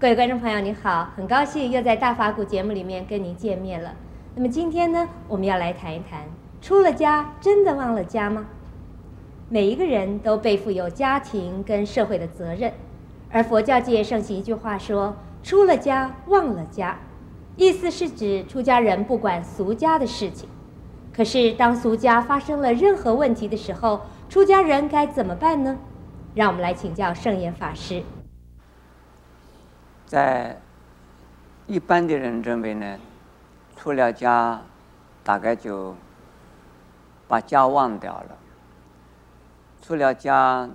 各位观众朋友，你好，很高兴又在大法古节目里面跟您见面了。那么今天呢，我们要来谈一谈，出了家真的忘了家吗？每一个人都背负有家庭跟社会的责任，而佛教界盛行一句话说：“出了家忘了家”，意思是指出家人不管俗家的事情。可是当俗家发生了任何问题的时候，出家人该怎么办呢？让我们来请教圣严法师。在一般的人认为呢，出了家，大概就把家忘掉了。出了家，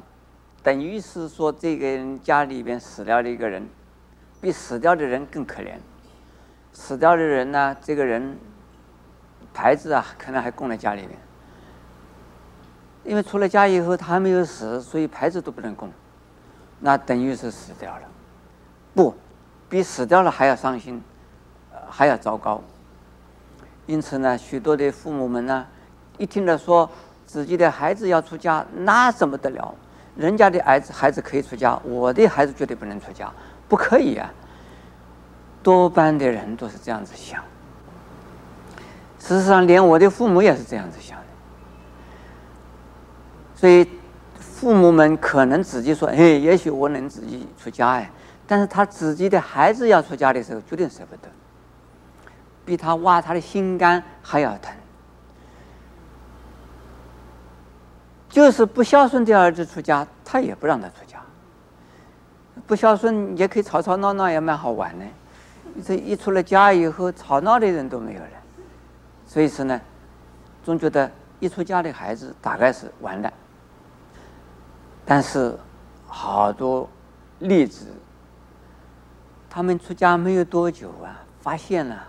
等于是说这个人家里边死掉了一个人，比死掉的人更可怜。死掉的人呢，这个人牌子啊，可能还供在家里面。因为出了家以后，他还没有死，所以牌子都不能供，那等于是死掉了。不。比死掉了还要伤心，还要糟糕。因此呢，许多的父母们呢，一听到说自己的孩子要出家，那怎么得了？人家的儿子孩子可以出家，我的孩子绝对不能出家，不可以啊！多半的人都是这样子想。事实上，连我的父母也是这样子想的。所以，父母们可能自己说：“哎，也许我能自己出家。”哎。但是他自己的孩子要出家的时候，绝对舍不得，比他挖他的心肝还要疼。就是不孝顺的儿子出家，他也不让他出家。不孝顺也可以吵吵闹闹，也蛮好玩的。这一出了家以后，吵闹的人都没有了。所以说呢，总觉得一出家的孩子大概是完了。但是好多例子。他们出家没有多久啊，发现了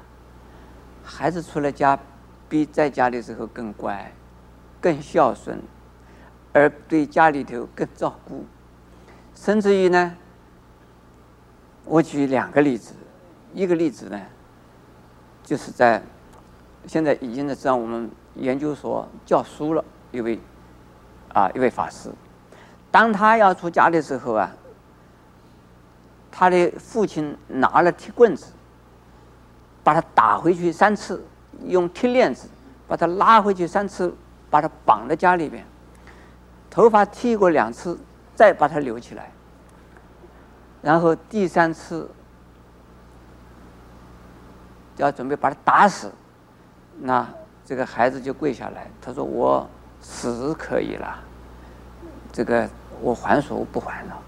孩子出了家，比在家的时候更乖、更孝顺，而对家里头更照顾。甚至于呢，我举两个例子，一个例子呢，就是在现在已经在上我们研究所教书了一位啊一位法师，当他要出家的时候啊。他的父亲拿了铁棍子，把他打回去三次，用铁链子把他拉回去三次，把他绑在家里边，头发剃过两次，再把他留起来，然后第三次要准备把他打死，那这个孩子就跪下来，他说：“我死可以了，这个我还手不还了。”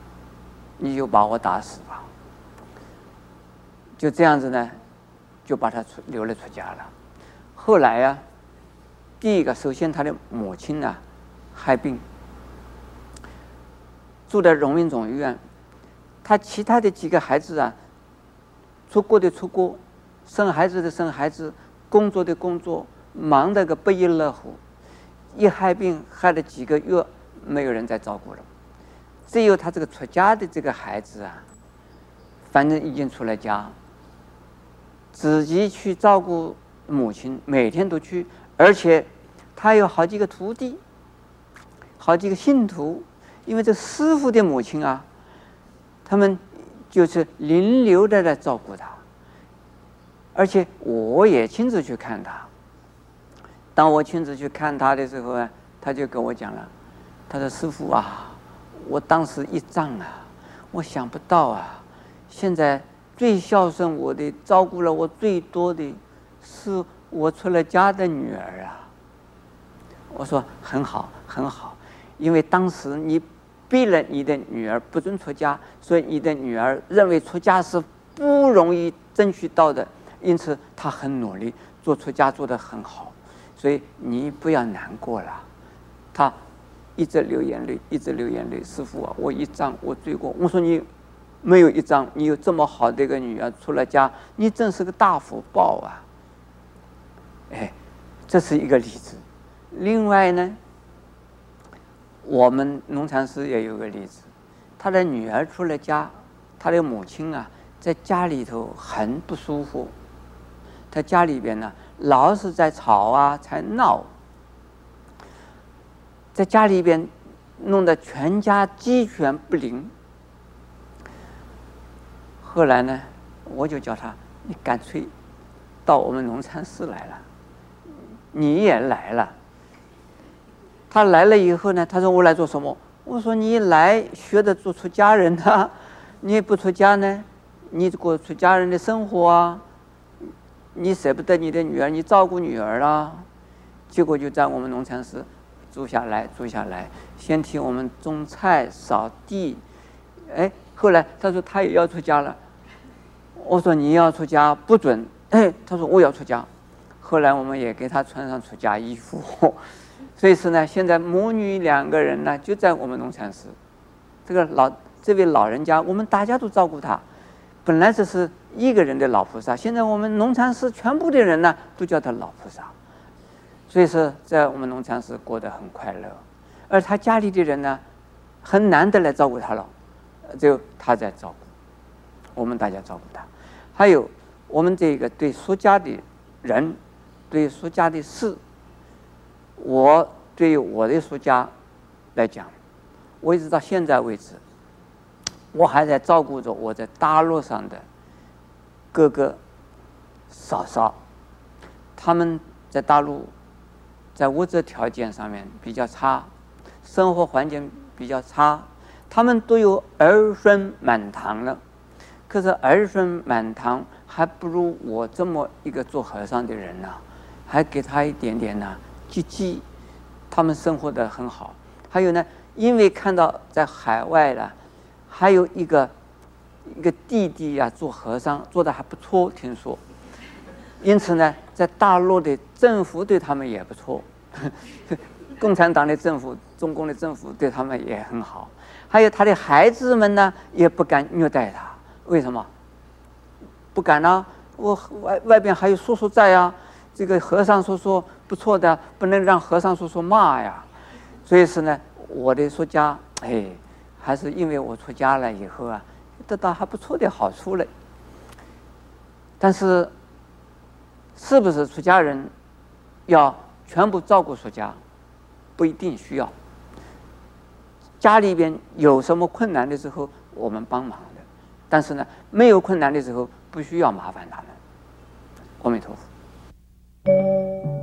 你就把我打死吧，就这样子呢，就把他出留了出家了。后来呀、啊，第一个首先他的母亲呢、害病，住在荣民总医院。他其他的几个孩子啊，出国的出国，生孩子的生孩子，工作的工作，忙得个不亦乐乎。一害病害了几个月，没有人再照顾了。只有他这个出家的这个孩子啊，反正已经出了家，自己去照顾母亲，每天都去，而且他有好几个徒弟，好几个信徒，因为这师傅的母亲啊，他们就是轮流的来照顾他，而且我也亲自去看他。当我亲自去看他的时候啊，他就跟我讲了，他说：“师傅啊。”我当时一仗啊，我想不到啊，现在最孝顺我的、照顾了我最多的，是我出了家的女儿啊。我说很好，很好，因为当时你逼了你的女儿不准出家，所以你的女儿认为出家是不容易争取到的，因此她很努力做出家做得很好，所以你不要难过了，她。一直流眼泪，一直流眼泪。师傅啊，我一张我罪过。我说你没有一张，你有这么好的一个女儿出了家，你真是个大福报啊！哎，这是一个例子。另外呢，我们农禅师也有个例子，他的女儿出了家，他的母亲啊，在家里头很不舒服，他家里边呢，老是在吵啊，在闹。在家里边弄得全家鸡犬不宁。后来呢，我就叫他，你干脆到我们农禅寺来了，你也来了。他来了以后呢，他说我来做什么？我说你来学的做出家人啊，你不出家呢，你过出家人的生活啊，你舍不得你的女儿，你照顾女儿啊。结果就在我们农禅寺住下来，住下来，先替我们种菜、扫地。哎，后来他说他也要出家了。我说你要出家不准。哎，他说我要出家。后来我们也给他穿上出家衣服。所以说呢，现在母女两个人呢就在我们农禅寺。这个老这位老人家，我们大家都照顾他。本来只是一个人的老菩萨，现在我们农禅寺全部的人呢都叫他老菩萨。所以说，在我们农场是过得很快乐，而他家里的人呢，很难得来照顾他了，就他在照顾，我们大家照顾他。还有我们这个对苏家的人，对苏家的事，我对于我的苏家来讲，我一直到现在为止，我还在照顾着我在大陆上的哥哥嫂嫂，他们在大陆。在物质条件上面比较差，生活环境比较差，他们都有儿孙满堂了，可是儿孙满堂还不如我这么一个做和尚的人呢，还给他一点点呢，积积，他们生活得很好。还有呢，因为看到在海外呢，还有一个一个弟弟呀、做和尚做得还不错，听说。因此呢，在大陆的政府对他们也不错，共产党的政府、中共的政府对他们也很好。还有他的孩子们呢，也不敢虐待他。为什么？不敢呢？我外外边还有叔叔在呀。这个和尚叔叔不错的，不能让和尚叔叔骂呀。所以说呢，我的出家，哎，还是因为我出家了以后啊，得到还不错的好处嘞。但是。是不是出家人要全部照顾出家？不一定需要。家里边有什么困难的时候，我们帮忙的。但是呢，没有困难的时候，不需要麻烦他们。阿弥陀佛。